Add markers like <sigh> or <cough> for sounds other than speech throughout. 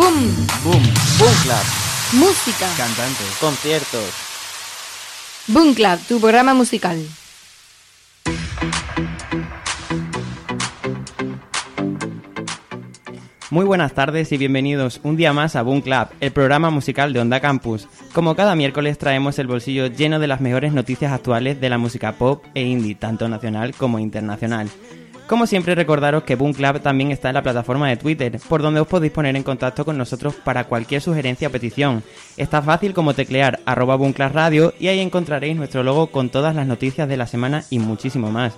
Boom. Boom. Boom Club. Música. Cantantes. Conciertos. Boom Club, tu programa musical. Muy buenas tardes y bienvenidos un día más a Boom Club, el programa musical de Onda Campus. Como cada miércoles traemos el bolsillo lleno de las mejores noticias actuales de la música pop e indie, tanto nacional como internacional. Como siempre recordaros que Boom Club también está en la plataforma de Twitter, por donde os podéis poner en contacto con nosotros para cualquier sugerencia o petición. Está fácil como teclear arroba Boom y ahí encontraréis nuestro logo con todas las noticias de la semana y muchísimo más.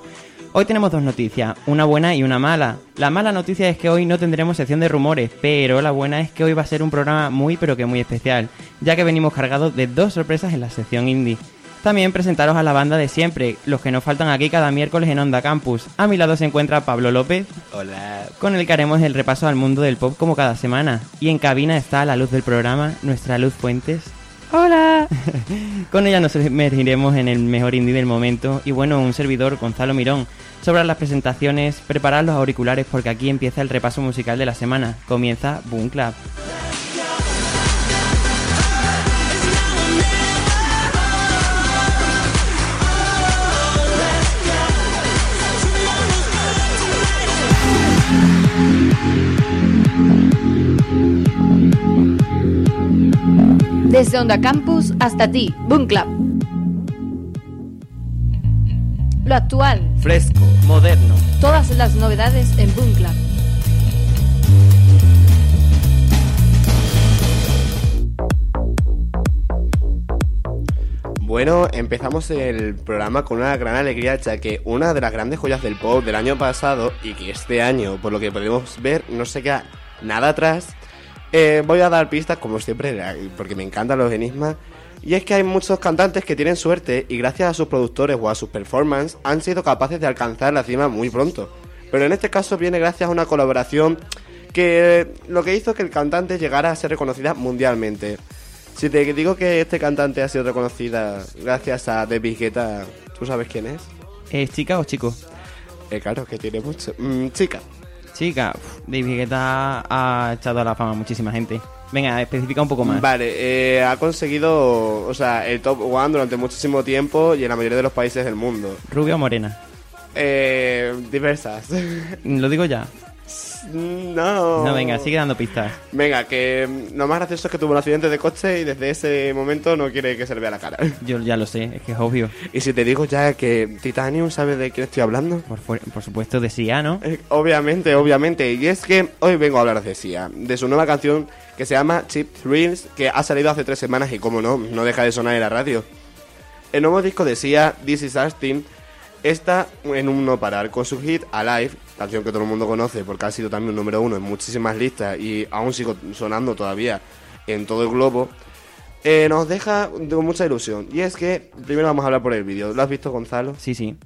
Hoy tenemos dos noticias, una buena y una mala. La mala noticia es que hoy no tendremos sección de rumores, pero la buena es que hoy va a ser un programa muy pero que muy especial, ya que venimos cargados de dos sorpresas en la sección indie. También presentaros a la banda de siempre, los que nos faltan aquí cada miércoles en Onda Campus. A mi lado se encuentra Pablo López, Hola. con el que haremos el repaso al mundo del pop como cada semana. Y en cabina está la luz del programa, nuestra Luz Fuentes. Hola. <laughs> Con ella nos sumergiremos en el mejor indie del momento y bueno, un servidor, Gonzalo Mirón. Sobre las presentaciones, preparad los auriculares porque aquí empieza el repaso musical de la semana. Comienza Boom Club. Desde Onda Campus hasta ti, Boom Club. Lo actual, Fresco, moderno. todas las novedades en Boom Club. Bueno, empezamos el programa con una gran alegría, ya que una de las grandes joyas del pop del año pasado, y que este año, por lo que podemos ver, no se queda nada atrás, eh, voy a dar pistas, como siempre, porque me encantan los enigmas. Y es que hay muchos cantantes que tienen suerte y gracias a sus productores o a sus performances han sido capaces de alcanzar la cima muy pronto. Pero en este caso viene gracias a una colaboración que lo que hizo que el cantante llegara a ser reconocida mundialmente. Si te digo que este cantante ha sido reconocida gracias a David Guetta, ¿tú sabes quién es? ¿Es chica o chico? Eh, claro, que tiene mucho. Mm, chica. Chica, David Guetta ha echado a la fama a muchísima gente. Venga, especifica un poco más. Vale, eh, ha conseguido, o sea, el top one durante muchísimo tiempo y en la mayoría de los países del mundo. ¿Rubia o morena? Eh, diversas. Lo digo ya. No. No, venga, sigue dando pistas. Venga, que mm, lo más gracioso es que tuvo un accidente de coche y desde ese momento no quiere que se le vea la cara. <laughs> Yo ya lo sé, es que es obvio. Y si te digo ya que Titanium, ¿sabes de quién estoy hablando? Por, por supuesto, de Sia, ¿no? Eh, obviamente, obviamente. Y es que hoy vengo a hablar de Sia, de su nueva canción que se llama Cheap Thrills, que ha salido hace tres semanas y como no, no deja de sonar en la radio. El nuevo disco de Sia, This Is Us Team, está en un no parar con su hit Alive, canción que todo el mundo conoce porque ha sido también un número uno en muchísimas listas y aún sigo sonando todavía en todo el globo. eh, nos deja con mucha ilusión. Y es que primero vamos a hablar por el vídeo. ¿Lo has visto, Gonzalo? Sí, sí.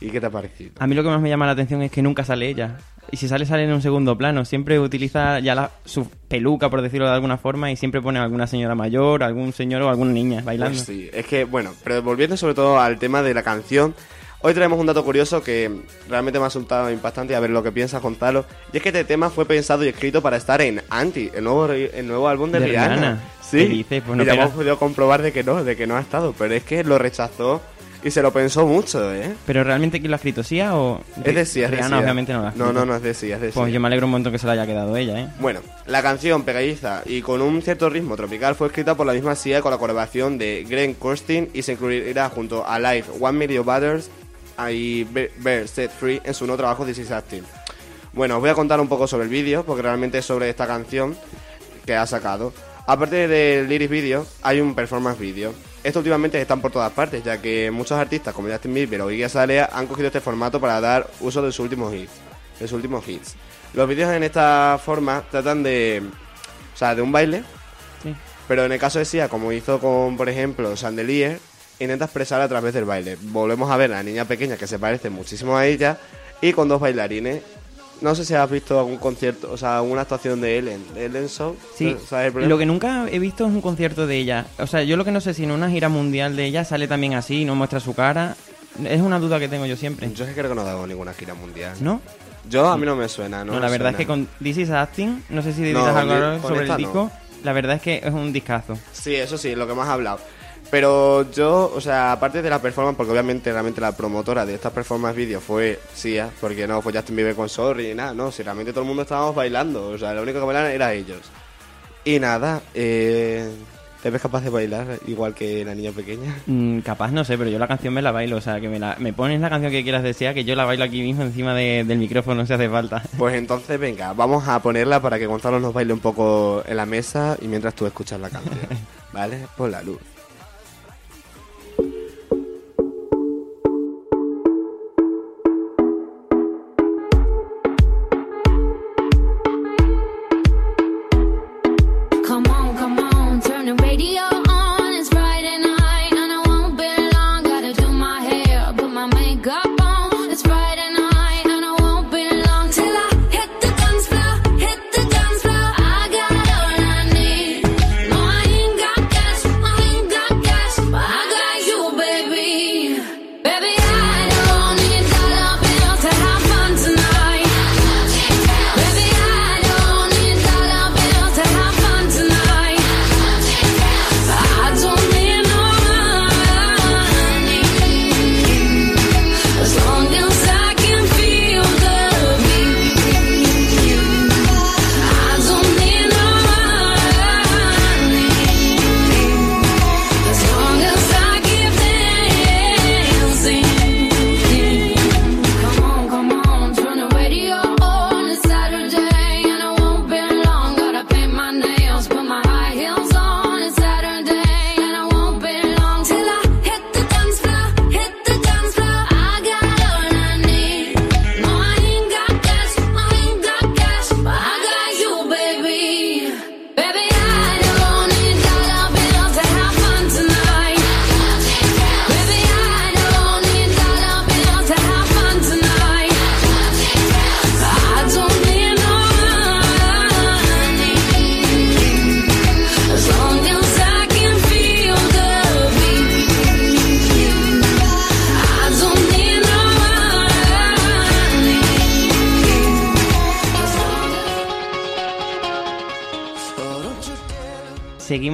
¿Y qué te ha parecido? A mí lo que más me llama la atención es que nunca sale ella. Y si sale, sale en un segundo plano. Siempre utiliza ya la, su peluca, por decirlo de alguna forma, y siempre pone a alguna señora mayor, algún señor o alguna niña bailando. Pues sí, es que, bueno, pero volviendo sobre todo al tema de la canción, hoy traemos un dato curioso que realmente me ha resultado impactante y a ver lo que piensa Gonzalo. Y es que este tema fue pensado y escrito para estar en Anti, el nuevo, el nuevo álbum de, De Rihanna. Rihanna. Sí. Pues no y ya hemos podido comprobar de que no, de que no ha estado, pero es que lo rechazó y se lo pensó mucho, ¿eh? Pero realmente, ¿quién lo ha escrito? ¿Sia o.? Es de sí, es de Rihanna, Sia. obviamente no lo ha escrito. No, no, no es de sí, es de Pues Sia. yo me alegro un montón que se la haya quedado ella, ¿eh? Bueno, la canción pegadiza y con un cierto ritmo tropical fue escrita por la misma Sia con la colaboración de Glenn Kirsten y se incluirá junto a Live One Million Butters Be- Bear Set Free en su nuevo trabajo This Is Acting. Bueno, os voy a contar un poco sobre el vídeo porque realmente es sobre esta canción que ha sacado. Aparte del lyric video, hay un performance video. Estos últimamente están por todas partes, ya que muchos artistas como Justin Bieber o Iggy Azalea han cogido este formato para dar uso de sus últimos hits. De sus últimos hits. Los vídeos en esta forma tratan de o sea, de un baile, Sí. pero en el caso de Sia, como hizo con, por ejemplo, Chandelier, intenta expresar a través del baile. Volvemos a ver a la niña pequeña que se parece muchísimo a ella y con dos bailarines. No sé si has visto algún concierto, o sea, alguna actuación de Ellen, de Ellen Show. Sí, ¿Sabes el lo que nunca he visto es un concierto de ella. O sea, yo lo que no sé si en una gira mundial de ella sale también así, no muestra su cara. Es una duda que tengo yo siempre. Yo es que creo que no ha dado ninguna gira mundial. ¿No? Yo a mí no me suena, ¿no? No, la verdad es suena. que con This is Acting, no sé si No, dirás algo ahora esta sobre el no. disco. La verdad es que es un discazo. Sí, eso sí, lo que más has hablado. Pero yo, o sea, aparte de la performance, porque obviamente realmente la promotora de esta performance video fue Sia, porque no fue Justin Bieber con Sorry ni nada, no, si realmente todo el mundo estábamos bailando, o sea, lo único que bailaban era ellos. Y nada, eh, ¿te ves capaz de bailar igual que la niña pequeña? Mm, capaz no sé, pero yo la canción me la bailo. O sea, que me, la, me pones la canción que quieras desear, que yo la bailo aquí mismo encima de- del micrófono, si hace falta. <laughs> Pues entonces, venga, vamos a ponerla para que Gonzalo nos baile un poco en la mesa y mientras tú escuchas la canción, <laughs> ¿vale? Por la luz.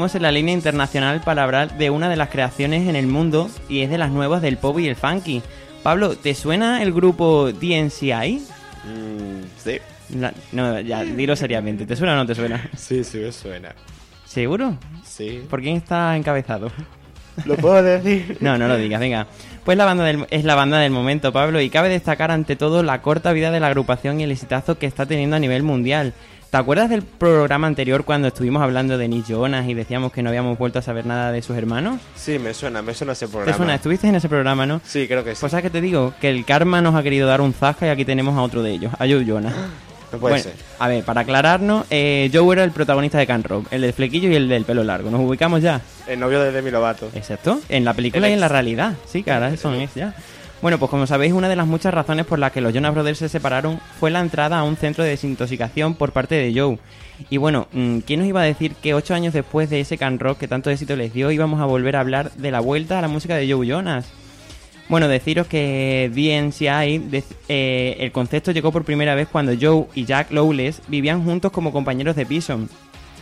Seguimos en la línea internacional para hablar de una de las creaciones en el mundo y es de las nuevas del pop y el funky. Pablo, ¿te suena el grupo DNCI? Mm, sí, La- no, ya, dilo seriamente. ¿Te suena o no te suena? sí, sí me suena. ¿Seguro? Sí. ¿Por quién está encabezado? ¿Lo puedo decir? <laughs> No, no lo digas, venga. Pues la banda del- es la banda del momento, Pablo, y cabe destacar ante todo la corta vida de la agrupación y el exitazo que está teniendo a nivel mundial. ¿Te acuerdas del programa anterior cuando estuvimos hablando de Nick Jonas y decíamos que no habíamos vuelto a saber nada de sus hermanos? Sí, me suena, me suena ese ¿Te programa. suena? ¿Estuviste en ese programa, no? Sí, creo que sí. Pues sabes que te digo, que el karma nos ha querido dar un zasca y aquí tenemos a otro de ellos, a Joe Jonas. <gasps> no puede Bueno, ser. A ver, para aclararnos, eh, Joe era el protagonista de Can Rock, el del flequillo y el del pelo largo. ¿Nos ubicamos ya? El novio de Demi Lovato. Exacto, en la película El y en la realidad. Sí, cara, son ex ya. Bueno, pues como sabéis, una de las muchas razones por las que los Jonas Brothers se separaron fue la entrada a un centro de desintoxicación por parte de Joe. Y bueno, mm, ¿quién nos iba a decir que ocho años después de ese can rock que tanto éxito les dio íbamos a volver a hablar de la vuelta a la música de Joe Jonas? Bueno, deciros que DNCI, eh, el concepto llegó por primera vez cuando Joe y Jack Lowless vivían juntos como compañeros de piso.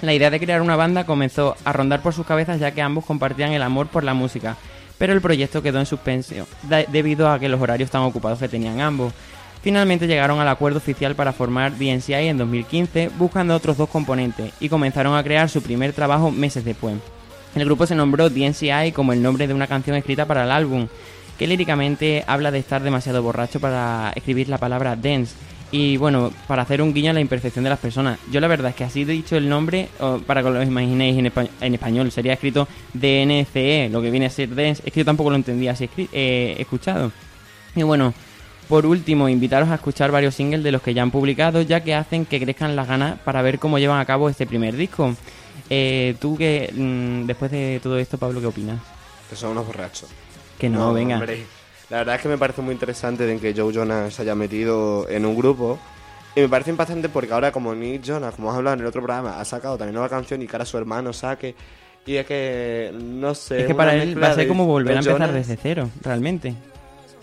La idea de crear una banda comenzó a rondar por sus cabezas ya que ambos compartían el amor por la música, pero el proyecto quedó en suspensión da- debido a que los horarios tan ocupados que tenían ambos. Finalmente llegaron al acuerdo oficial para formar DNCI en 2015 buscando otros dos componentes y comenzaron a crear su primer trabajo meses después. El grupo se nombró DNCI como el nombre de una canción escrita para el álbum, que líricamente habla de estar demasiado borracho para escribir la palabra dance. Y bueno, para hacer un guiño a la imperfección de las personas. Yo la verdad es que así he dicho el nombre, para que lo imaginéis en, espa- en español, sería escrito DNCE, lo que viene a ser dance. Es que yo tampoco lo entendía así eh, escuchado. Y bueno, Por último, invitaros a escuchar varios singles de los que ya han publicado, ya que hacen que crezcan las ganas para ver cómo llevan a cabo este primer disco. Eh, tú que mm, después de todo esto, Pablo, ¿qué opinas? Que son unos borrachos. Que no, venga. hombre. La verdad es que me parece muy interesante de que Joe Jonas se haya metido en un grupo. Y me parece impactante porque ahora como Nick Jonas, como hemos hablado en el otro programa, ha sacado también nueva canción y que ahora su hermano saque. Y es que, no sé... es que una para él va a ser como volver a Joe empezar Jonas. desde cero, realmente.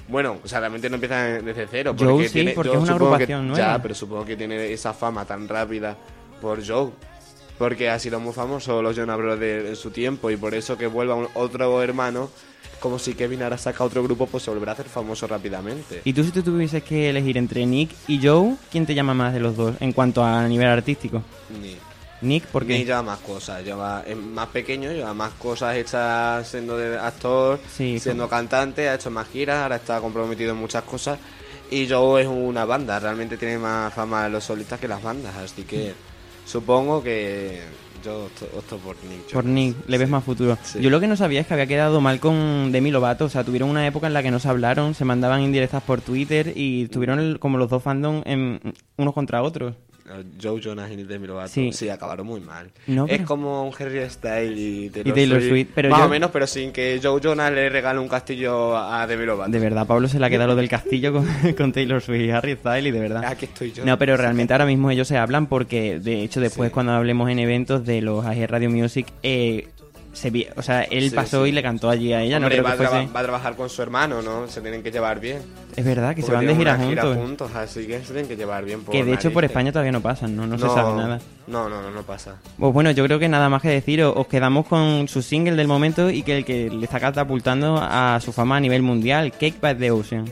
Bueno, o sea, realmente no empieza desde cero. Joe Porque sí, tiene, porque es una supongo que- agrupación nueva. Ya, pero supongo que tiene esa fama tan rápida por Joe. Porque ha sido muy famoso los Jonas Brothers en su tiempo y por eso que vuelva un- otro hermano, como si Kevin ahora saca otro grupo, pues se volverá a hacer famoso rápidamente. Y tú si tú tuvieses que elegir entre Nick y Joe, ¿quién te llama más de los dos en cuanto a nivel artístico? Ni, Nick, porque ni lleva más cosas, lleva, es más pequeño, lleva más cosas hechas siendo de actor, Sí, siendo cantante, ha hecho más giras, ahora está comprometido en muchas cosas. Y Joe es una banda, realmente tiene más fama los solistas que las bandas, así que supongo que yo opto, opto por Nick. por. Nick le ves Sí. más futuro. Sí. Yo lo que no sabía es que había quedado mal con Demi Lovato, o sea, tuvieron una época en la que no se hablaron, se mandaban indirectas por Twitter y tuvieron el- como los dos fandom en, unos contra otros. Joe Jonas y Demi Lovato, Sí. sí. acabaron muy mal. No, es pero- como un Harry Styles y Taylor, Y Taylor Swift, Swift, pero más yo- o menos, pero sin que Joe Jonas le regale un castillo a Demi Lovato. De verdad, Pablo se le ha quedado lo del castillo con, <laughs> con Taylor Swift y Harry Styles y de verdad. Aquí estoy yo. No, pero realmente ahora mismo ellos se hablan porque, de hecho, después Sí. cuando hablemos en eventos de los AG Radio Music, eh, se vi- o sea, él Sí, pasó sí. y le cantó allí a ella, Hombre, no creo va, que fuese... va a trabajar con su hermano, ¿no? Se tienen que llevar bien. Es verdad, que se van de gira juntos. juntos, así que se tienen que llevar bien. por Que de hecho por. España todavía no pasan, ¿no? No, se sabe nada. No, no, no, no pasa. Pues bueno, yo creo que nada más que decir, os quedamos con su single del momento y que el que le está catapultando a su fama a nivel mundial, Cake by the Ocean.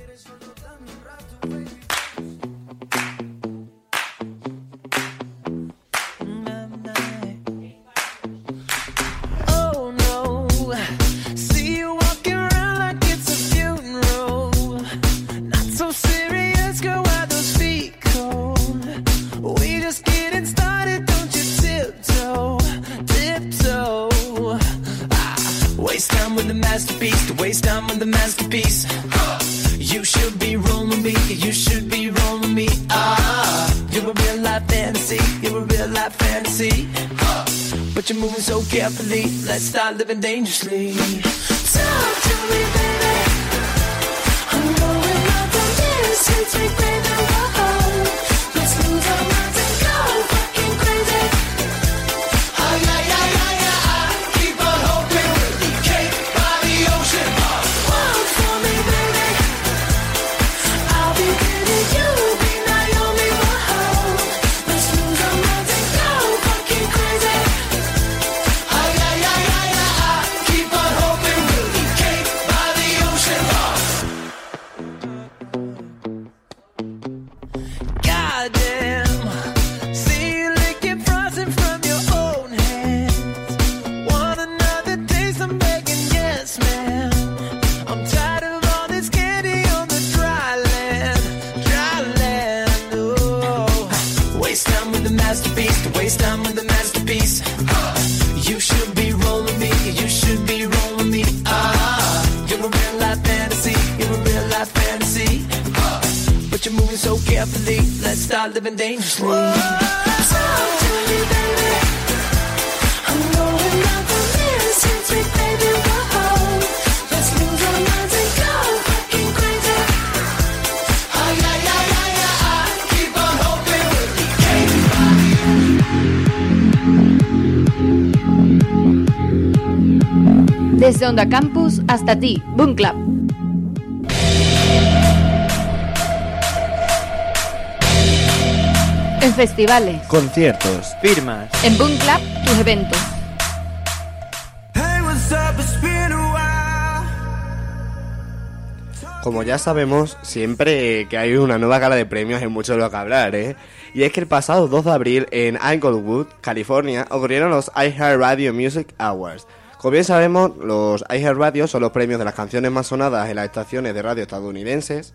Desde Onda Campus hasta ti, Boom Club. En festivales, Conciertos. Firmas. en Boom Club, tus eventos. Como ya sabemos, siempre que hay una nueva gala de premios hay mucho de lo que hablar, ¿eh? Y es que el pasado 2 de abril en Inglewood, California, ocurrieron los iHeartRadio Music Awards. Como bien sabemos, los iHeartRadio son los premios de las canciones más sonadas en las estaciones de radio estadounidenses.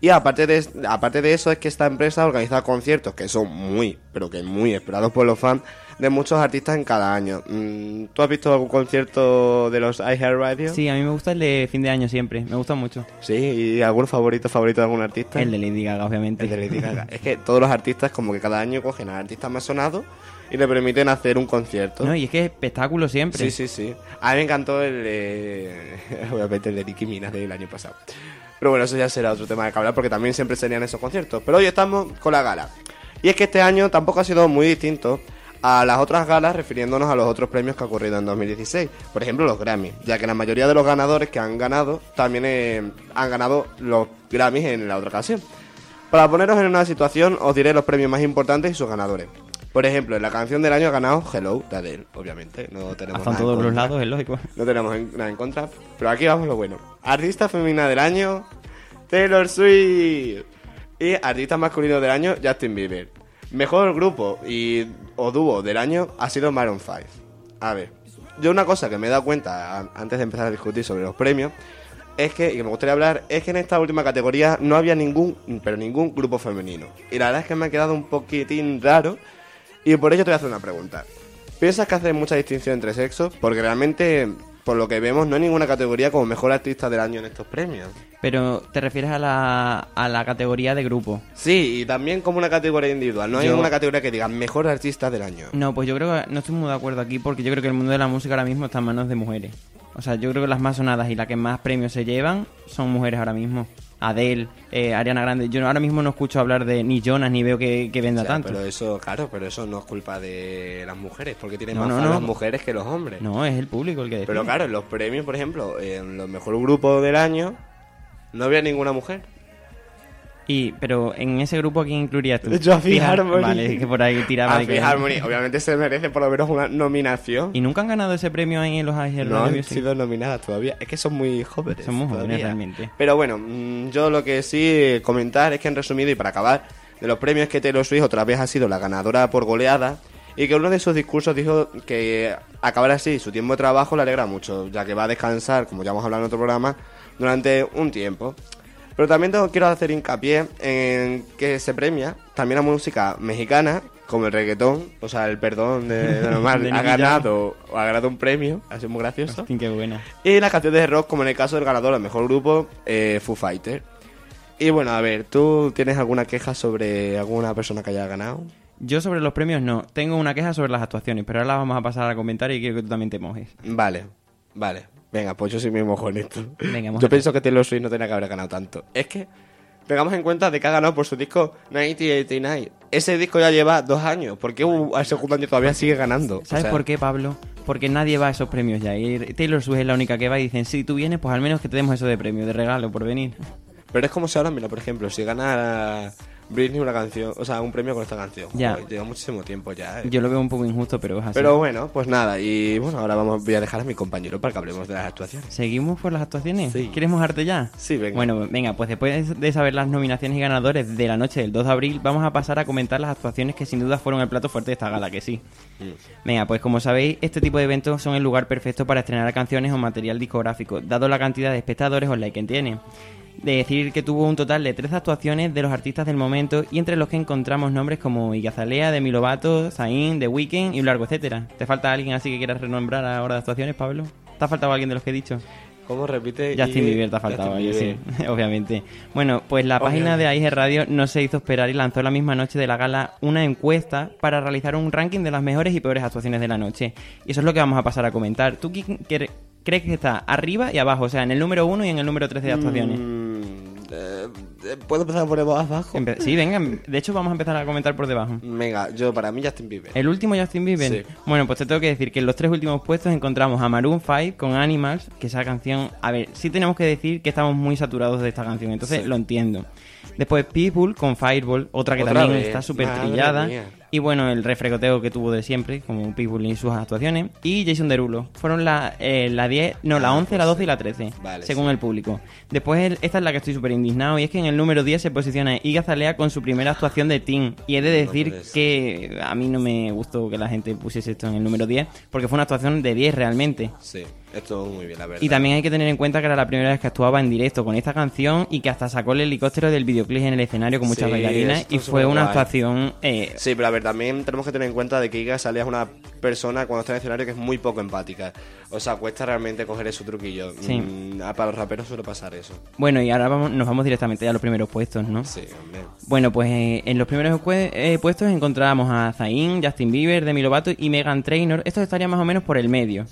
Y aparte de, aparte de eso es que esta empresa organiza conciertos que son muy, pero que muy esperados por los fans de muchos artistas en cada año. Mm, ¿Tú has visto algún concierto de los iHeartRadio? Sí, a mí me gusta el de fin de año siempre, me gusta mucho. Sí, ¿y algún favorito favorito de algún artista? El de Lady Gaga, obviamente. El de Lady Gaga. es que todos los artistas como que cada año cogen a artistas más sonados y le permiten hacer un concierto. No, y es que es espectáculo siempre. Sí, sí, sí. A mí me encantó el de... <laughs> Obviamente el de Nicki Minaj del año pasado. Pero bueno, eso ya será otro tema de que hablar porque también siempre serían esos conciertos. Pero hoy estamos con la gala. Y es que este año tampoco ha sido muy distinto a las otras galas refiriéndonos a los otros premios que ha ocurrido en 2016. Por ejemplo, los Grammys, ya que la mayoría de los ganadores que han ganado también eh, han ganado los Grammys en la otra ocasión. Para poneros en una situación, os diré los premios más importantes y sus ganadores. Por ejemplo, en la canción del año ha ganado Hello de Adele, obviamente. No tenemos Hasta en nada todos los contra. lados, es lógico. No tenemos en- nada en contra. Pero aquí vamos lo bueno. Artista femenina del año, Taylor Swift. Y artista masculino del año, Justin Bieber. Mejor grupo y o dúo del año ha sido Maroon 5. A ver, yo una cosa que me he dado cuenta antes de empezar a discutir sobre los premios es que, y que me gustaría hablar, es que en esta última categoría no había ningún, pero ningún grupo femenino. Y la verdad es que me ha quedado un poquitín raro y por ello te voy a hacer una pregunta. ¿Piensas que hace mucha distinción entre sexos? Porque realmente, por lo que vemos, no hay ninguna categoría como mejor artista del año en estos premios. Pero te refieres a la, a la categoría de grupo. Sí, y también como una categoría individual. No hay Yo- ninguna categoría que diga mejor artista del año. No, pues yo creo que no estoy muy de acuerdo aquí porque yo creo que el mundo de la música ahora mismo está en manos de mujeres. O sea, yo creo que las más sonadas y las que más premios se llevan son mujeres ahora mismo. Adele, eh, Ariana Grande. Yo ahora mismo no escucho hablar de ni Jonas ni veo que, que venda O sea, tanto. Pero eso, claro, pero eso no es culpa de las mujeres, porque tienen No, más no, fans no. las mujeres que los hombres. No, es el público el que decide. Pero claro, en los premios, por ejemplo, en los mejor grupos del año, no había ninguna mujer. Y, pero en ese grupo, ¿a quién incluirías tú? Yo a Fifth Harmony. Vale, que por ahí tiraba. A Fifth Harmony, obviamente se merece por lo menos una nominación. ¿Y nunca han ganado ese premio ahí en los iHeart No han Music? sido nominadas todavía. Es que son muy jóvenes. Son muy jóvenes todavía. realmente. Pero bueno, mm, yo lo que sí comentar es que en resumido y para acabar, de los premios que Taylor Swift otra vez ha sido la ganadora por goleada y que uno de sus discursos dijo que acabar así su tiempo de trabajo le alegra mucho, ya que va a descansar, como ya hemos hablado en otro programa, durante un tiempo. Pero también tengo, quiero hacer hincapié en que se premia también a música mexicana, como el reggaetón, o sea, el perdón de, de <laughs> normal, De ha ganado, o ha ganado un premio, ha sido muy gracioso. Hostia, qué buena. Y las canciones de rock, como en el caso del ganador al mejor grupo, eh, Foo Fighter. Y bueno, a ver, ¿tú tienes alguna queja sobre alguna persona que haya ganado? Yo sobre los premios no. Tengo una queja sobre las actuaciones, pero ahora la vamos a pasar a comentar y quiero que tú también te mojes. Vale, vale. Venga, pues yo sí me mojo en esto. Venga, yo pienso que Taylor Swift no tenía que haber ganado tanto. Es que tengamos en cuenta de que ha ganado por su disco 1989. Ese disco ya lleva dos años. ¿Por qué al segundo año todavía sigue ganando? ¿Sabes por qué, Pablo? Porque nadie va a esos premios ya. Y Taylor Swift es la única que va y dicen, si tú vienes, pues al menos que te demos eso de premio, de regalo, por venir. Pero es como si ahora, mira, por ejemplo, si gana Britney una canción, o sea, un premio con esta canción. Ya. Joder, lleva muchísimo tiempo ya. eh. Yo lo veo un poco injusto, pero es así. Pero bueno, pues nada, y bueno, ahora vamos, voy a dejar a mi compañero para que hablemos de las actuaciones. ¿Seguimos por las actuaciones? Sí. ¿Quieres mojarte ya? Sí, venga. Bueno, venga, pues después de saber las nominaciones y ganadores de la noche del 2 de abril, vamos a pasar a comentar las actuaciones que sin duda fueron el plato fuerte de esta gala, que sí. Venga, pues como sabéis, este tipo de eventos son el lugar perfecto para estrenar canciones o material discográfico, dado la cantidad de espectadores online que tiene. De decir que tuvo un total de 13 actuaciones de los artistas del momento y entre los que encontramos nombres como Igazalea, Demi Lovato, Zayn, The Weeknd y un largo etcétera. ¿Te falta alguien así que quieras renombrar ahora de actuaciones, Pablo? ¿Te ha faltado alguien de los que he dicho? ¿Cómo repite? Justin Bieber te ha faltado, yo sí, <laughs> obviamente. Bueno, pues la página de AIG Radio no se hizo esperar y lanzó la misma noche de la gala una encuesta para realizar un ranking de las mejores y peores actuaciones de la noche. Y eso es lo que vamos a pasar a comentar. ¿Tú quién cre- crees que está arriba y abajo? O sea, en el número 1 y en el número 13 de actuaciones. Mm, eh, eh, ¿Puedo empezar por abajo? Empe- sí, venga, de hecho vamos a empezar a comentar por debajo. Venga, yo para mí Justin Bieber. El último Justin Bieber. Sí. Bueno, pues te tengo que decir que en los tres últimos puestos encontramos a Maroon 5 con Animals, que esa canción, a ver, sí tenemos que decir que estamos muy saturados de esta canción, entonces Sí. lo entiendo. Después People con Fireball, otra que Otra también vez, está súper trillada. mía. Y bueno, el refregoteo que tuvo de siempre, como People y sus actuaciones. Y Jason Derulo. Fueron la, eh, la 10, no, la Ah, 11, la pues 12 y la 13, Vale, según sí. el público. Después, esta es la que estoy súper indignado, y es que en el número 10 se posiciona Iga Zalea con su primera actuación de Teen. Y he de decir que a mí no me gustó que la gente pusiese esto en el número 10, porque fue una actuación de 10 realmente. Sí. Esto muy bien, la verdad. Y también hay que tener en cuenta que era la primera vez que actuaba en directo con esta canción y que hasta sacó el helicóptero del videoclip en el escenario con muchas Sí, bailarinas y fue una actuación eh, Sí, pero a ver, también tenemos que tener en cuenta de que Iga Salea es una persona cuando está en el escenario que es muy poco empática. O sea, cuesta realmente coger ese truquillo. Sí. Mm, para los raperos suele pasar eso. Bueno, y ahora vamos, nos vamos directamente a los primeros puestos, ¿no? Sí, hombre. Bueno, pues eh, en los primeros eh, puestos encontramos a Zayn, Justin Bieber, Demi Lovato y Megan Trainor. Estos estarían más o menos por el medio.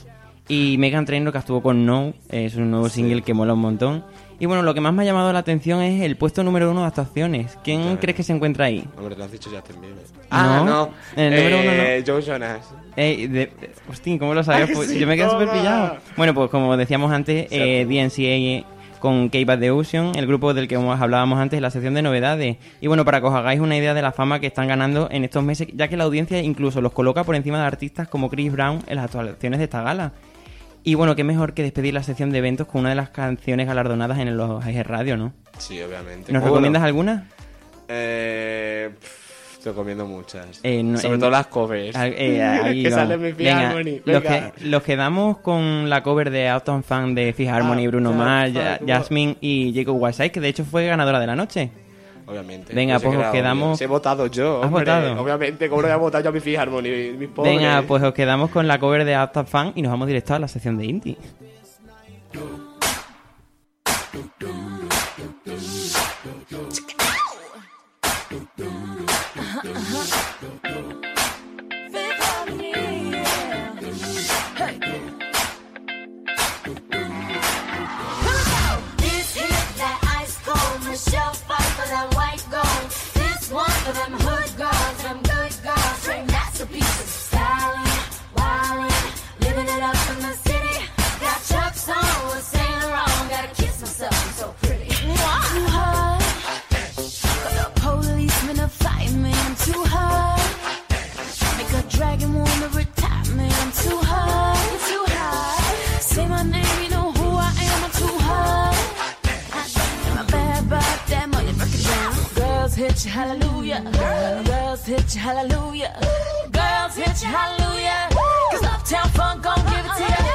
Y Megan Trainor que actuó con No, eh, es un nuevo single que mola un montón. Y bueno, lo que más me ha llamado la atención es el puesto número uno de actuaciones. ¿Quién Claro. crees que se encuentra ahí? Hombre, te lo has dicho Bieber. No, Ah, no. en el número uno Eh, Joe Jonas. Eh, de, hostín, ¿cómo lo sabías? <laughs> Pues sí, yo me quedé súper pillado. Bueno, pues como decíamos antes, eh, DNCA con K-Bad The Ocean, el grupo del que hablábamos antes en la sección de novedades. Y bueno, para que os hagáis una idea de la fama que están ganando en estos meses, ya que la audiencia incluso los coloca por encima de artistas como Chris Brown en las actuaciones de esta gala. Y bueno, qué mejor que despedir la sección de eventos con una de las canciones galardonadas en los AG Radio, ¿no? Sí, obviamente. ¿Nos Bueno, recomiendas alguna? Eh, pff, te recomiendo muchas. Eh, no- Sobre todo las covers. Eh, <laughs> ahí que sale mi Venga, Harmony. Los, Venga. que, los quedamos con la cover de Autumn Fan de Fifth Harmony, Ah, Bruno fuck, Mars. Jasmine y Jacob Whiteside, que de hecho fue ganadora de la noche. Obviamente. Venga, Yo sé pues os quedamos-. Sí, he votado yo. ¿Has hombre. votado? Obviamente, ¿cómo no voy a votar yo a mi Harmony? Mis pobres. Venga, pues os quedamos con la cover de Autumn Fan y nos vamos directo a la sección de indie. For them hallelujah. Girls hit you, hallelujah. Girls hit you, hallelujah. Cause Uptown Funk gon' give it to ya.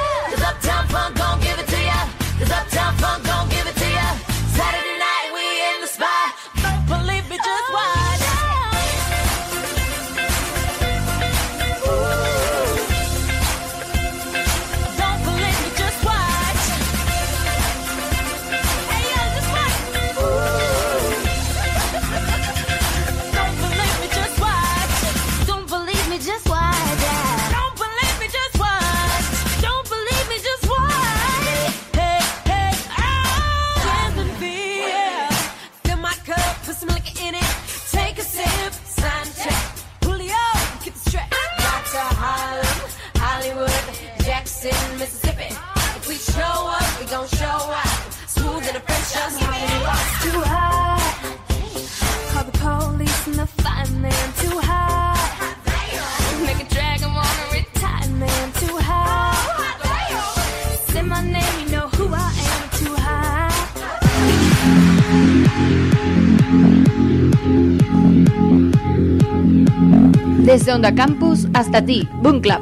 Onda Campus hasta ti, Boom Club.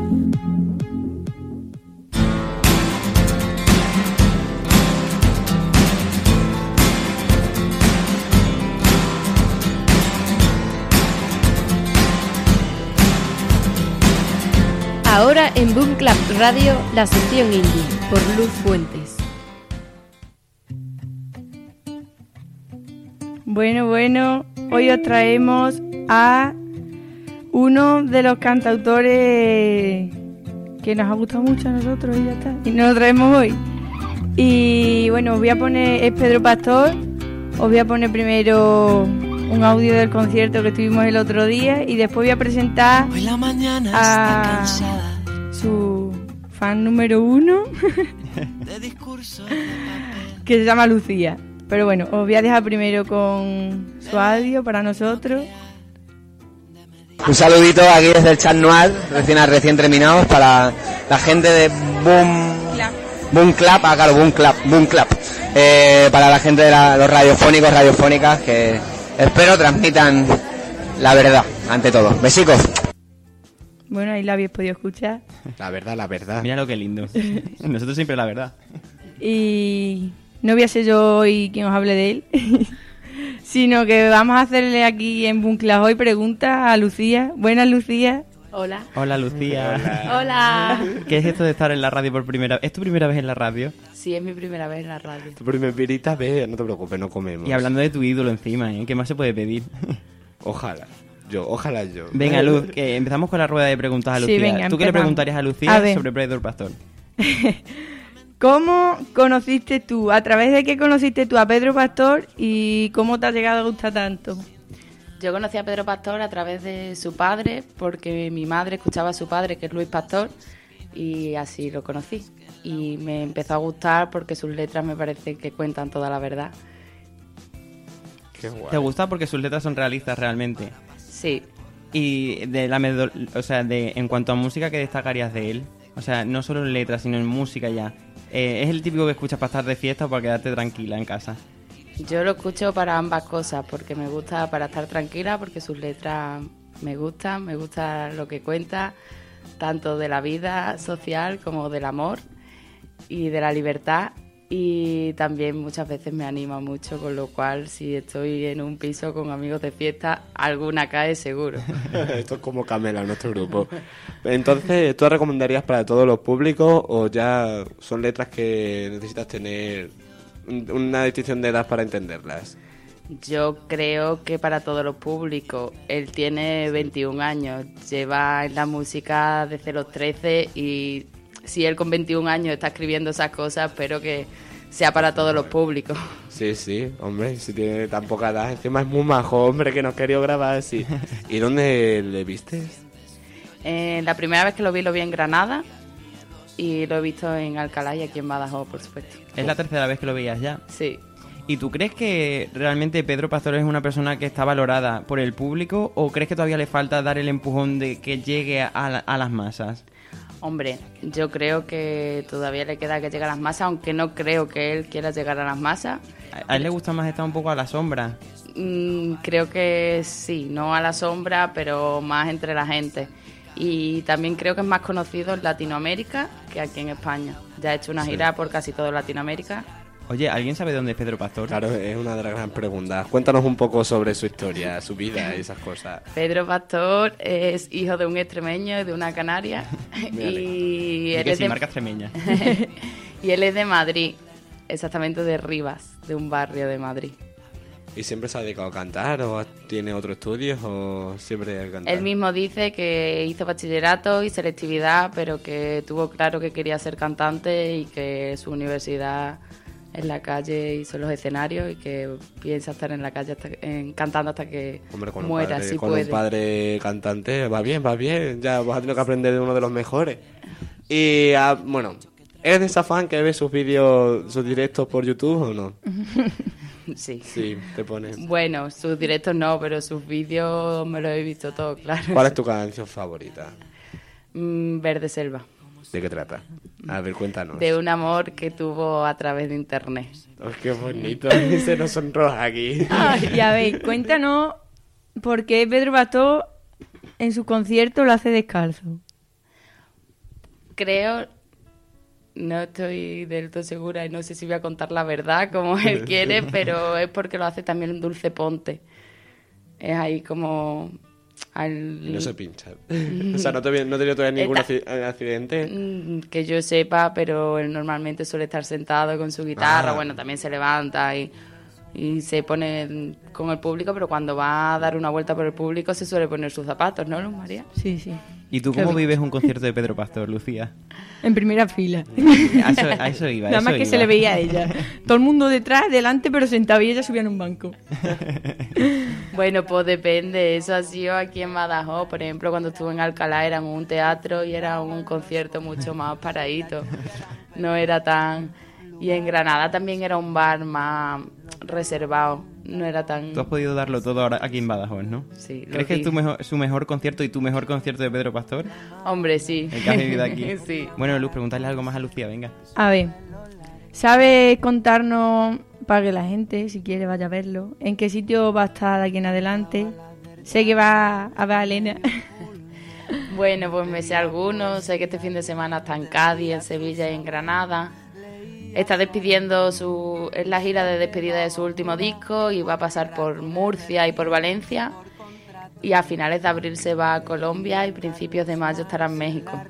Ahora en Boom Club Radio, la sección indie, por Luz Fuentes. Bueno, bueno, hoy os traemos a uno de los cantautores que nos ha gustado mucho a nosotros y ya está. Y nos lo traemos hoy. Y bueno, os voy a poner, es Pedro Pastor, os voy a poner primero un audio del concierto que tuvimos el otro día y después voy a presentar Hoy la mañana está cansada su fan número uno, <laughs> de que se llama Lucía. Pero bueno, os voy a dejar primero con su audio para nosotros. Un saludito aquí desde el chat noir, recién, recién terminados, para la gente de Boom, Boom Club, ah, claro, Boom Club, Boom Club. Eh, para la gente de la- los radiofónicos, radiofónicas, que espero transmitan la verdad, ante todo. Besicos. Bueno, ahí la habéis podido escuchar. La verdad, la verdad. Mira lo que lindo. <laughs> Nosotros siempre la verdad. Y no voy a ser yo hoy quien os hable de él, <laughs> sino que vamos a hacerle aquí en Bunclas hoy preguntas a Lucía. Buenas, Lucía. Hola. Hola Lucía. Hola. ¿Qué es esto de estar en la radio por primera vez? ¿Es tu primera vez en la radio? Sí, es mi primera vez en la radio. Tu primerita vez, no te preocupes, no comemos. Y hablando de tu ídolo encima, ¿eh? ¿Qué más se puede pedir? Ojalá. Yo, ojalá yo. Venga, Luz, que empezamos con la rueda de preguntas a Sí, Lucía. venga, ¿Tú qué le preguntarías a Lucía A sobre Pedro Pastor? <laughs> ¿Cómo conociste tú, a través de qué conociste tú a Pedro Pastor y cómo te ha llegado a gustar tanto? Yo conocí a Pedro Pastor a través de su padre, porque mi madre escuchaba a su padre, que es Luis Pastor, y así lo conocí. Y me empezó a gustar porque sus letras me parece que cuentan toda la verdad. Qué guay. ¿Te gusta porque sus letras son realistas realmente? Sí, Y de la o sea, de en cuanto a música, ¿qué destacarías de él? O sea, no solo en letras, sino en música ya. Eh, ¿Es el típico que escuchas para estar de fiesta o para quedarte tranquila en casa? yo lo escucho para ambas cosas, porque me gusta para estar tranquila, porque sus letras me gustan, me gusta lo que cuenta, tanto de la vida social como del amor y de la libertad. Y también muchas veces me anima mucho, con lo cual si estoy en un piso con amigos de fiesta, alguna cae seguro. <laughs> Esto es como Camela, nuestro grupo. Entonces, ¿tú recomendarías para todos los públicos o ya son letras que necesitas tener un- una distinción de edad para entenderlas? Yo creo que para todos los públicos, él tiene 21 años, lleva en la música desde los 13 y si él con 21 años está escribiendo esas cosas, espero que sea para todos los públicos. Sí, sí, hombre, si tiene tan poca edad, encima es muy majo, hombre, que nos quería grabar así. ¿Y dónde le vistes? Eh, la primera vez que lo vi, lo vi en Granada y lo he visto en Alcalá y aquí en Badajoz, por supuesto. Es la tercera vez que lo veías ya. Sí. ¿Y tú crees que realmente Pedro Pastor es una persona que está valorada por el público o crees que todavía le falta dar el empujón de que llegue a, la- a las masas? Hombre, yo creo que todavía le queda que llegar a las masas, aunque no creo que él quiera llegar a las masas. A a él le gusta más estar un poco a la sombra. Mm, creo que sí, no a la sombra, pero más entre la gente. Y también creo que es más conocido en Latinoamérica que aquí en España. Ya ha hecho una gira por casi toda Latinoamérica. Oye, ¿alguien sabe dónde es Pedro Pastor? Claro, es una de las grandes preguntas. Cuéntanos un poco sobre su historia, su vida y esas cosas. Pedro Pastor es hijo de un extremeño y de una canaria. <laughs> Y, él que es sí, de, marca extremeña. <laughs> y él es de Madrid, exactamente de Rivas, de un barrio de Madrid. ¿Y siempre se ha dedicado a cantar o tiene otro estudio o siempre a cantar? Él mismo dice que hizo bachillerato y selectividad, pero que tuvo claro que quería ser cantante y que su universidad en la calle hizo los escenarios y que piensa estar en la calle hasta, en- cantando hasta que Hombre, con, muera, un padre, si con puede. un padre cantante, va bien, va bien. Ya vas a tener que aprender de uno de los mejores. Y, ah, bueno, ¿eres de esa fan que ve sus vídeos, sus directos por YouTube o no? <laughs> Sí. Sí, te pones. Bueno, sus directos no, pero sus vídeos me los he visto todos, <laughs> claro. ¿Cuál es tu canción favorita? Mm, Verde Selva. ¿De qué trata? A ver, cuéntanos. De un amor que tuvo a través de internet. Ay, qué bonito. <laughs> Se nos sonroja aquí. Ay, ya veis, <laughs> cuéntanos por qué Pedro Pastor en su concierto lo hace descalzo. Creo, no estoy del todo segura y no sé si voy a contar la verdad como él <laughs> quiere, pero es porque lo hace también en Dulce Ponte. Es ahí como al... Y no se pincha. <laughs> o sea, no te, no te dio todavía ningún accidente. Mm, que yo sepa, pero él normalmente suele estar sentado con su guitarra, Ah. bueno, también se levanta y, y se pone con el público, pero cuando va a dar una vuelta por el público se suele poner sus zapatos, ¿no, Luz María? Sí, sí. ¿Y tú cómo vives un concierto de Pedro Pastor, Lucía? En primera fila. A eso, a eso iba. Nada más que se le veía a ella. Todo el mundo detrás, delante, pero sentado y ella subía en un banco. <laughs> Bueno, pues depende. Eso ha sido aquí en Badajoz. Por ejemplo, cuando estuve en Alcalá era en un teatro y era un concierto mucho más paradito. No era tan... Y en Granada también era un bar más reservado. No era tan... Tú has podido darlo todo ahora aquí en Badajoz, ¿no? Sí, lo ¿Crees que es tu mejor, su mejor concierto y tu mejor concierto de Pedro Pastor? Hombre, sí. El que has vivido aquí. <laughs> sí. Bueno, Luz, preguntarle algo más a Lucía, venga. A ver, ¿sabes contarnos, para que la gente, si quiere, vaya a verlo, en qué sitio va a estar aquí en adelante? Sé que va a ver a Elena. <laughs> Bueno, pues me sé algunos. Sé que este fin de semana está en Cádiz, en Sevilla y en Granada. Está despidiendo su. Es la gira de despedida de su último disco y va a pasar por Murcia y por Valencia. Y a finales de abril se va a Colombia y principios de mayo estará en México.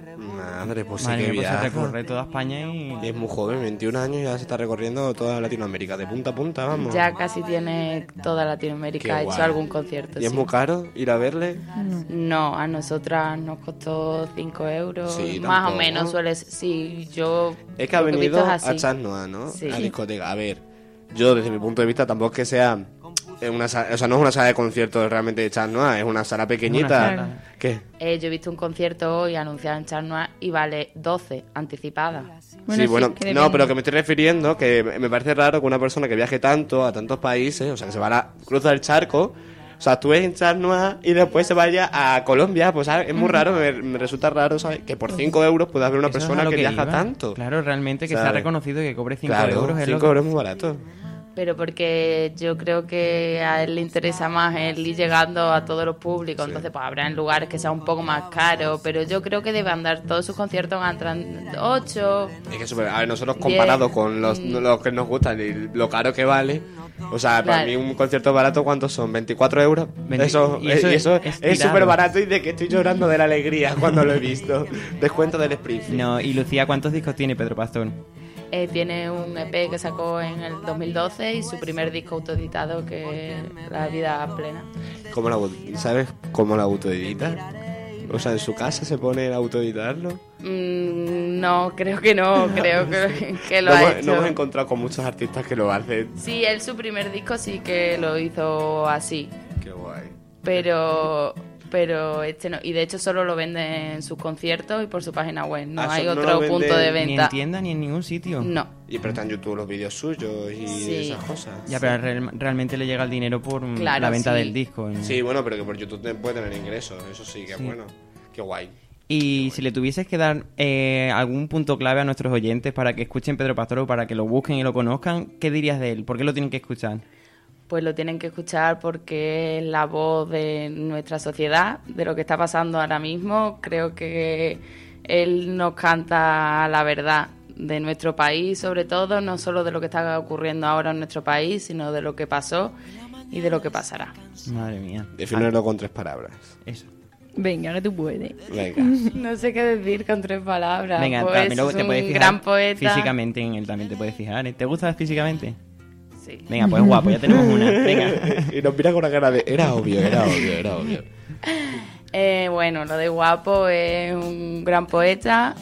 Madre, pues sí Madre que mía, pues se viaja. recorre toda España y... Y es muy joven, 21 años y ya se está recorriendo toda Latinoamérica, de punta a punta, vamos. Ya casi tiene toda Latinoamérica ha hecho algún concierto. ¿Y es sí. muy caro ir a verle? No, a nosotras nos costó 5 euros. Sí, más tampoco. o menos suele ser. Sí, yo. Es que ha venido es a. Chat Noir, ¿no? Sí. A discoteca. A ver, yo desde mi punto de vista tampoco es que sea una sala, o sea, no es una sala de conciertos realmente de Chat Noir, es una sala pequeñita. sala. ¿Qué? Eh, yo he visto un concierto hoy anunciado en Chat Noir y vale 12 anticipada. sí, bueno, no, pero que me estoy refiriendo que me parece raro que una persona que viaje tanto a tantos países, o sea, que se va a la cruza el charco, o sea, tú en Chat Noir y después se vaya a Colombia, pues ¿sabes? es muy raro, me, me resulta raro, ¿sabes? Que por 5 euros pueda haber una Eso persona que, viaja iba. tanto. Claro, realmente que sea ¿Sabes? reconocido y que cobre 5 Claro, euros es lo 5 que- euros es muy barato. Pero porque yo creo que a él le interesa más el ir llegando a todos los públicos. Entonces, pues habrá en lugares que sea un poco más caro. Pero yo creo que debe andar todos sus conciertos entran 8. Es que super, a ver, nosotros comparado con los, los que nos gustan y lo caro que vale, o sea, para Claro. mí un concierto barato, ¿cuántos son? ¿24 euros? 20 eso y eso es- eso es súper barato y de que estoy llorando de la alegría cuando lo he visto. Descuento del Springfield. No, y Lucía, ¿cuántos discos tiene Pedro Pastor? Eh, tiene un EP que sacó en el 2012 y su primer disco autoeditado que es La vida plena. ¿Cómo la, ¿Sabes cómo la autoedita? O sea, en su casa se pone a autoeditarlo. Mm, no, creo que no, <laughs> creo que, que lo no, ha hemos, hecho. no hemos encontrado con muchos artistas que lo hacen. Sí, él su primer disco sí que lo hizo así, Qué guay. pero pero este no. Y de hecho solo lo vende en sus conciertos y por su página web. No Ah, hay no otro punto de Ni en venta. tienda ni en ningún sitio. No. Y pero están en YouTube los vídeos suyos y Sí. esas cosas. Ya, pero real- realmente le llega el dinero por Claro, la venta sí. del disco. ¿no? Sí, bueno, pero que por YouTube te puede tener ingresos. Eso sí, que Sí. bueno. Qué guay. Y si le tuvieses que dar eh, algún punto clave a nuestros oyentes para que escuchen Pedro Pastor o para que lo busquen y lo conozcan, ¿qué dirías de él? ¿Por qué lo tienen que escuchar? Pues lo tienen que escuchar porque es la voz de nuestra sociedad, de lo que está pasando ahora mismo. Creo que él nos canta la verdad de nuestro país, sobre todo, no solo de lo que está ocurriendo ahora en nuestro país, sino de lo que pasó y de lo que pasará. Madre mía. Defínelo con tres palabras. Eso. Venga, que tú puedes. Venga. <laughs> No sé qué decir con tres palabras. Venga, pues también luego te puedes fijar gran poeta. físicamente en él también te puedes fijar. ¿eh? ¿Te gusta físicamente? Sí. Venga, pues guapo, ya tenemos una. Venga. <laughs> y nos mira con una cara de. Era obvio, era obvio, era obvio. <laughs> Eh, bueno, lo de guapo es un gran poeta,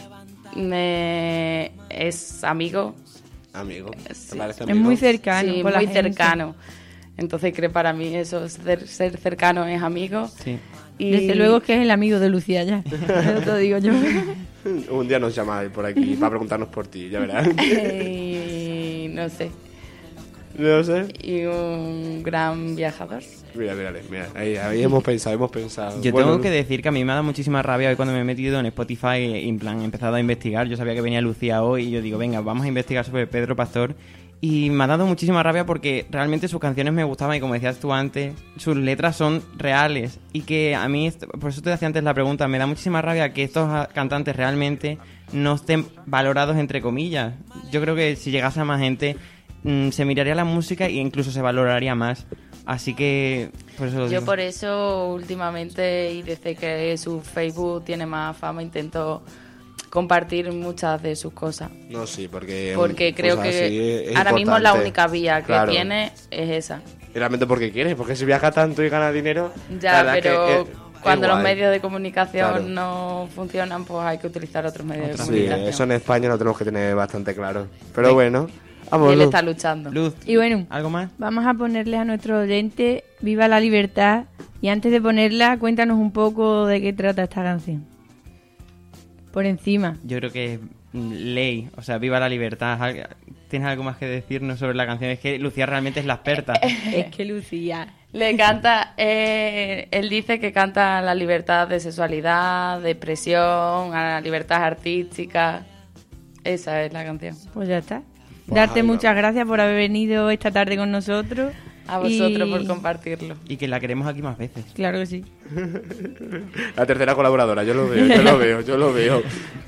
me- es amigo, Amigo. ¿Te Sí. parece Es muy cercano. sí, muy gente. cercano. Entonces creo para mí eso, ser, ser cercano es amigo. Sí. Y Desde luego es que es el amigo de Lucía ya. Eso te digo yo. <laughs> Un día nos llamáis por aquí para preguntarnos por ti, ya verás. y no sé, no sé. y un gran viajador. Mira, mira, mira. Ahí, ahí hemos pensado, hemos pensado. Yo Bueno, tengo que decir que a mí me ha dado muchísima rabia hoy cuando me he metido en Spotify y en plan he empezado a investigar. Yo sabía que venía Lucía hoy y yo digo, venga, vamos a investigar sobre Pedro Pastor. Y me ha dado muchísima rabia porque realmente sus canciones me gustaban y como decías tú antes, sus letras son reales. Y que a mí, por eso te hacía antes la pregunta, me da muchísima rabia que estos cantantes realmente no estén valorados entre comillas. Yo creo que si llegase a más gente mm, se miraría la música e incluso se valoraría más. Así que, por eso lo Yo digo. por eso últimamente y desde que su Facebook tiene más fama intento compartir muchas de sus cosas. No, sí, porque. Porque creo pues que así es- es ahora mismo es la importante. única vía que Claro. tiene es esa. Y realmente porque quiere, porque si viaja tanto y gana dinero. Ya, que pero cuando los medios de comunicación Claro. no funcionan, pues hay que utilizar otros medios de Sí, comunicación. eso en España lo tenemos que tener bastante claro. Pero Sí. bueno, y vamos. él Luz. está luchando. Luz, Y bueno, ¿algo más? vamos a ponerle a nuestro oyente Viva la Libertad. Y antes de ponerla, cuéntanos un poco de qué trata esta canción. Por encima. Yo creo que es ley, o sea, viva la libertad. ¿Tienes algo más que decirnos sobre la canción? Es que Lucía realmente es la experta. <laughs> Es que Lucía. Le canta, eh, él dice que canta la libertad de sexualidad, de expresión, a la libertad artística. Esa es la canción. Pues ya está. Pues Darte muchas gracias por haber venido esta tarde con nosotros. A vosotros Y- por compartirlo. Y que la queremos aquí más veces. Claro que sí. <laughs> La tercera colaboradora, yo lo veo, yo lo veo, yo lo veo.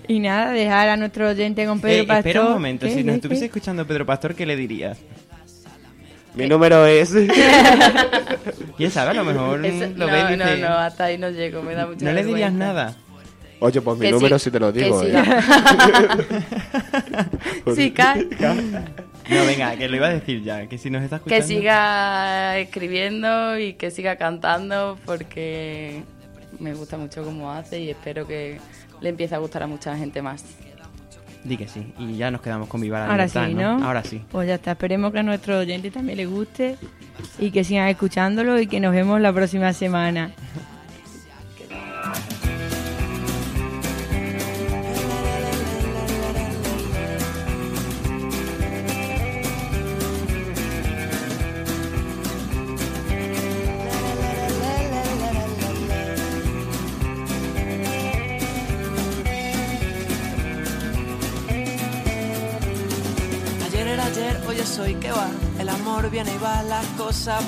Y nada, dejar a nuestro oyente con Pedro Eh, Pastor. espera un momento, ¿Qué, si nos estuviese qué? escuchando Pedro Pastor, ¿qué le dirías? Mi número es... <laughs> ¿Quién sabe? A lo mejor Eso- lo no, y no, dice- no, hasta ahí no llego, me da mucha ¿No le dirías nada? Oye, pues mi Que número sí- sí te lo que digo, ¿eh? siga. <laughs> Sí, ca- <laughs> No, venga, que lo iba a decir ya, que si nos está escuchando... Que siga escribiendo y que siga cantando porque me gusta mucho cómo hace y espero que le empiece a gustar a mucha gente más. Di que sí, y ya nos quedamos con Viva la Ahora Libertad, sí, ¿no? Ahora sí. Pues ya está, esperemos que a nuestro oyente también le guste y que sigan escuchándolo y que nos vemos la próxima semana.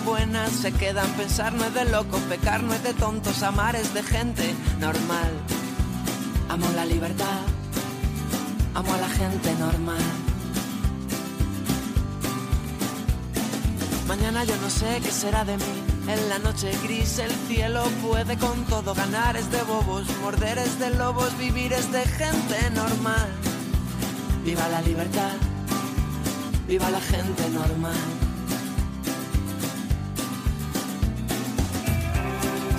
Buenas se quedan. Pensar no es de locos, pecar no es de tontos, amar es de gente normal. Amo la libertad, amo a la gente normal. Mañana yo no sé qué será de mí. En la noche gris el cielo puede con todo. Ganar es de bobos, morder es de lobos, vivir es de gente normal. Viva la libertad, viva la gente normal.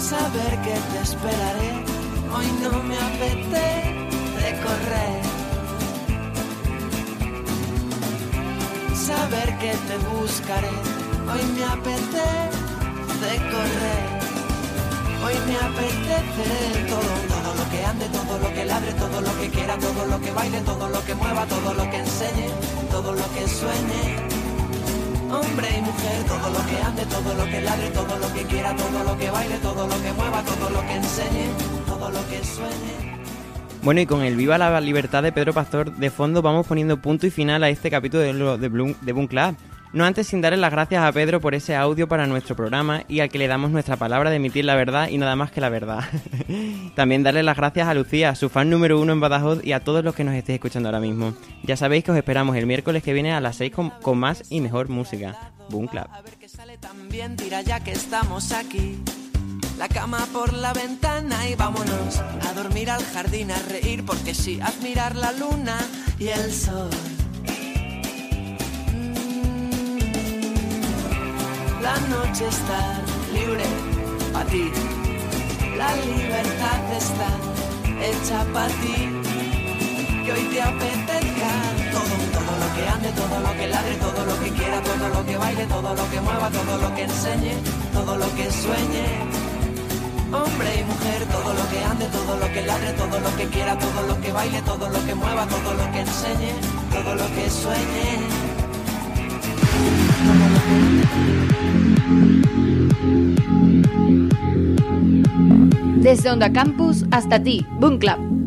Saber que te esperaré, hoy no me apetece correr. Saber que te buscaré, hoy me apetece correr. Hoy me apetece todo, todo lo que ande, todo lo que ladre, todo lo que quiera, todo lo que baile, todo lo que mueva, todo lo que enseñe, todo lo que sueñe. Hombre y mujer, todo lo que ande, todo lo que ladre, todo lo que quiera, todo lo que baile, todo lo que mueva, todo lo que enseñe, todo lo que sueñe. Bueno, y con el Viva la Libertad de Pedro Pastor de fondo vamos poniendo punto y final a este capítulo de, de, Bloom- de Boom Club. No antes sin darle las gracias a Pedro por ese audio para nuestro programa y al que le damos nuestra palabra de emitir la verdad y nada más que la verdad. <laughs> También darle las gracias a Lucía, su fan número uno en Badajoz y a todos los que nos estéis escuchando ahora mismo. Ya sabéis que os esperamos el miércoles que viene a las 6 con, más y mejor música. Boom Club. A ver que sale también, tira ya que estamos aquí. La cama por la ventana y vámonos a dormir al jardín, a reír porque sí, admirar la luna y el sol. La noche está libre para ti, la libertad está hecha para ti. Que hoy te apetezca todo, todo lo que ande, todo lo que ladre, todo lo que quiera, todo lo que baile, todo lo que mueva, todo lo que enseñe, todo lo que sueñe. Hombre y mujer, todo lo que ande, todo lo que ladre, todo lo que quiera, todo lo que baile, todo lo que mueva, todo lo que enseñe, todo lo que sueñe. Desde Onda Campus hasta ti, Boom Club.